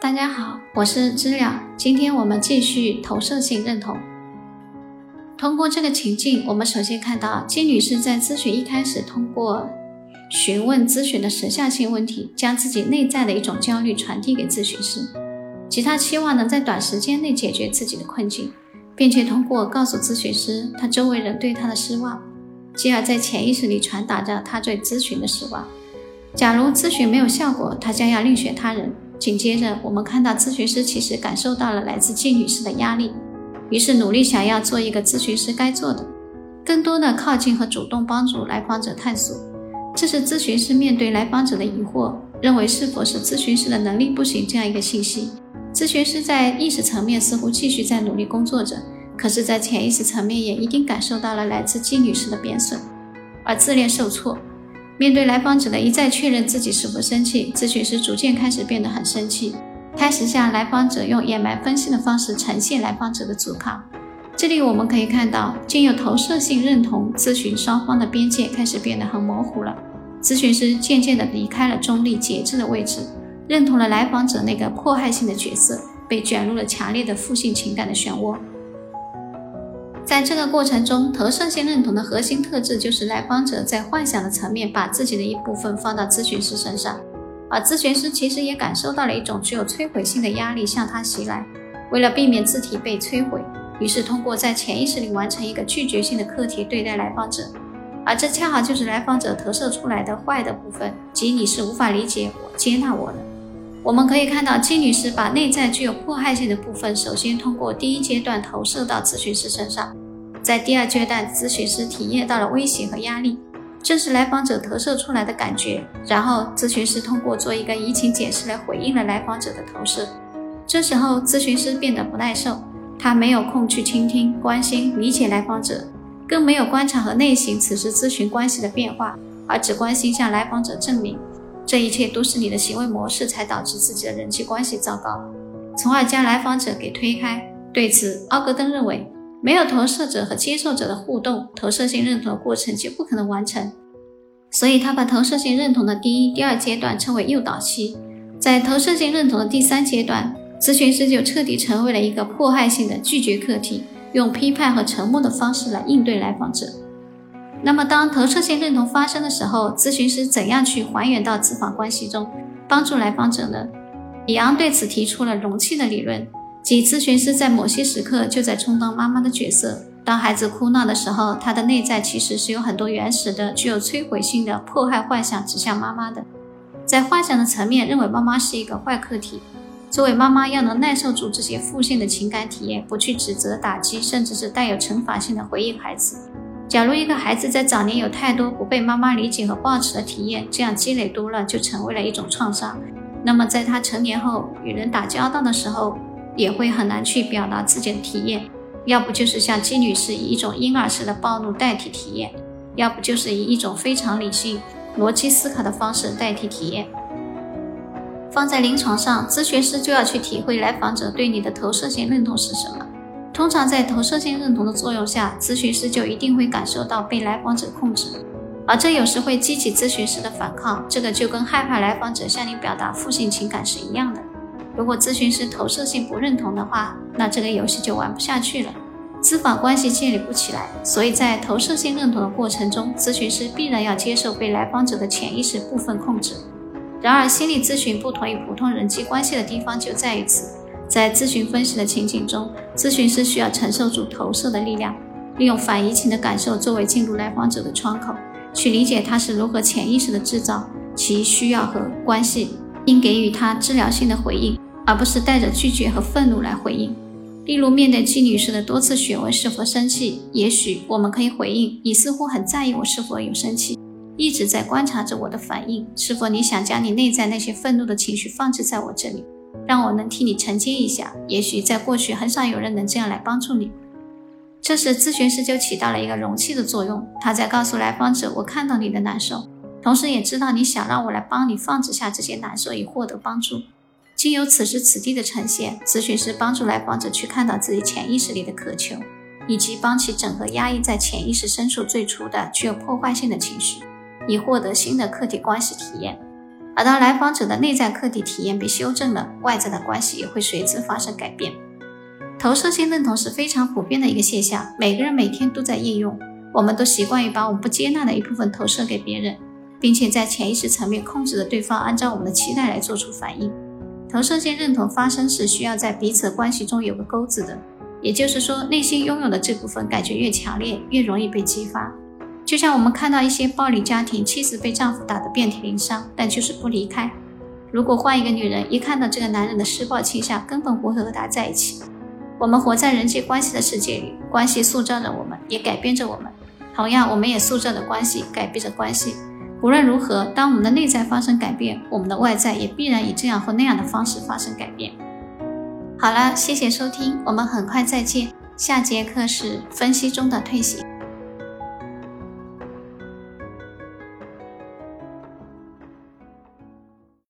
大家好，我是知了。今天我们继续投射性认同。通过这个情境，我们首先看到金女士在咨询一开始，通过询问咨询的时效性问题，将自己内在的一种焦虑传递给咨询师，即她期望能在短时间内解决自己的困境，并且通过告诉咨询师她周围人对她的失望，继而在潜意识里传达着她对咨询的失望。假如咨询没有效果，她将要另选他人。紧接着，我们看到咨询师其实感受到了来自季女士的压力，于是努力想要做一个咨询师该做的，更多的靠近和主动帮助来访者探索。这是咨询师面对来访者的疑惑，认为是否是咨询师的能力不行这样一个信息。咨询师在意识层面似乎继续在努力工作着，可是，在潜意识层面也一定感受到了来自季女士的贬损，而自恋受挫。面对来访者的一再确认自己是否生气，咨询师逐渐开始变得很生气，开始向来访者用掩埋分析的方式呈现来访者的阻抗。这里我们可以看到，经由投射性认同，咨询双方的边界开始变得很模糊了。咨询师渐渐地离开了中立节制的位置，认同了来访者那个迫害性的角色，被卷入了强烈的负性情感的漩涡。在这个过程中，投射性认同的核心特质就是来访者在幻想的层面把自己的一部分放到咨询师身上，而咨询师其实也感受到了一种具有摧毁性的压力向他袭来。为了避免自体被摧毁，于是通过在潜意识里完成一个拒绝性的课题对待来访者，而这恰好就是来访者投射出来的坏的部分，即你是无法理解我、接纳我的。我们可以看到，金女士把内在具有迫害性的部分，首先通过第一阶段投射到咨询师身上。在第二阶段，咨询师体验到了威胁和压力，正是来访者投射出来的感觉。然后，咨询师通过做一个移情解释来回应了来访者的投射。这时候，咨询师变得不耐受，他没有空去倾听、关心、理解来访者，更没有观察和内省此时咨询关系的变化，而只关心向来访者证明这一切都是你的行为模式才导致自己的人际关系糟糕，从而将来访者给推开。对此，奥格登认为。没有投射者和接受者的互动，投射性认同的过程就不可能完成。所以，他把投射性认同的第一、第二阶段称为诱导期。在投射性认同的第三阶段，咨询师就彻底成为了一个迫害性的拒绝客体，用批判和沉默的方式来应对来访者。那么，当投射性认同发生的时候，咨询师怎样去还原到咨访关系中，帮助来访者呢？李昂对此提出了容器的理论。即咨询师在某些时刻就在充当妈妈的角色。当孩子哭闹的时候，他的内在其实是有很多原始的、具有摧毁性的迫害幻想指向妈妈的。在幻想的层面，认为妈妈是一个坏客体。作为妈妈，要能耐受住这些负性的情感体验，不去指责、打击，甚至是带有惩罚性的回应孩子。假如一个孩子在早年有太多不被妈妈理解和抱持的体验，这样积累多了，就成为了一种创伤。那么，在他成年后与人打交道的时候，也会很难去表达自己的体验，要不就是像金女士以一种婴儿式的暴怒代替体验，要不就是以一种非常理性、逻辑思考的方式代替体验。放在临床上，咨询师就要去体会来访者对你的投射性认同是什么。通常在投射性认同的作用下，咨询师就一定会感受到被来访者控制，而这有时会激起咨询师的反抗。这个就跟害怕来访者向你表达负性情感是一样的。如果咨询师投射性不认同的话，那这个游戏就玩不下去了，咨访关系建立不起来。所以在投射性认同的过程中，咨询师必然要接受被来访者的潜意识部分控制。然而，心理咨询不同于普通人际关系的地方就在于此，在咨询分析的情景中，咨询师需要承受住投射的力量，利用反移情的感受作为进入来访者的窗口，去理解他是如何潜意识的制造其需要和关系。应给予他治疗性的回应，而不是带着拒绝和愤怒来回应。例如，面对季女士的多次询问是否生气，也许我们可以回应：“你似乎很在意我是否有生气，一直在观察着我的反应。是否你想将你内在那些愤怒的情绪放置在我这里，让我能替你承接一下？也许在过去很少有人能这样来帮助你。”这时，咨询师就起到了一个容器的作用，他在告诉来访者：“我看到你的难受。”同时也知道你想让我来帮你放置下这些难受，以获得帮助。经由此时此地的呈现，咨询师帮助来访者去看到自己潜意识里的渴求，以及帮其整合压抑在潜意识深处最初的具有破坏性的情绪，以获得新的客体关系体验。而当来访者的内在客体体验被修正了，外在的关系也会随之发生改变。投射性认同是非常普遍的一个现象，每个人每天都在应用。我们都习惯于把我们不接纳的一部分投射给别人，并且在潜意识层面控制着对方按照我们的期待来做出反应。投射性认同发生时，需要在彼此关系中有个钩子的，也就是说，内心拥有的这部分感觉越强烈，越容易被激发。就像我们看到一些暴力家庭，妻子被丈夫打得遍体鳞伤，但就是不离开。如果换一个女人，一看到这个男人的施暴倾向，根本不会和他在一起。我们活在人际关系的世界里，关系塑造着我们，也改变着我们。同样，我们也塑造着关系，改变着关系。无论如何，当我们的内在发生改变，我们的外在也必然以这样或那样的方式发生改变。好了，谢谢收听，我们很快再见。下节课是分析中的退行。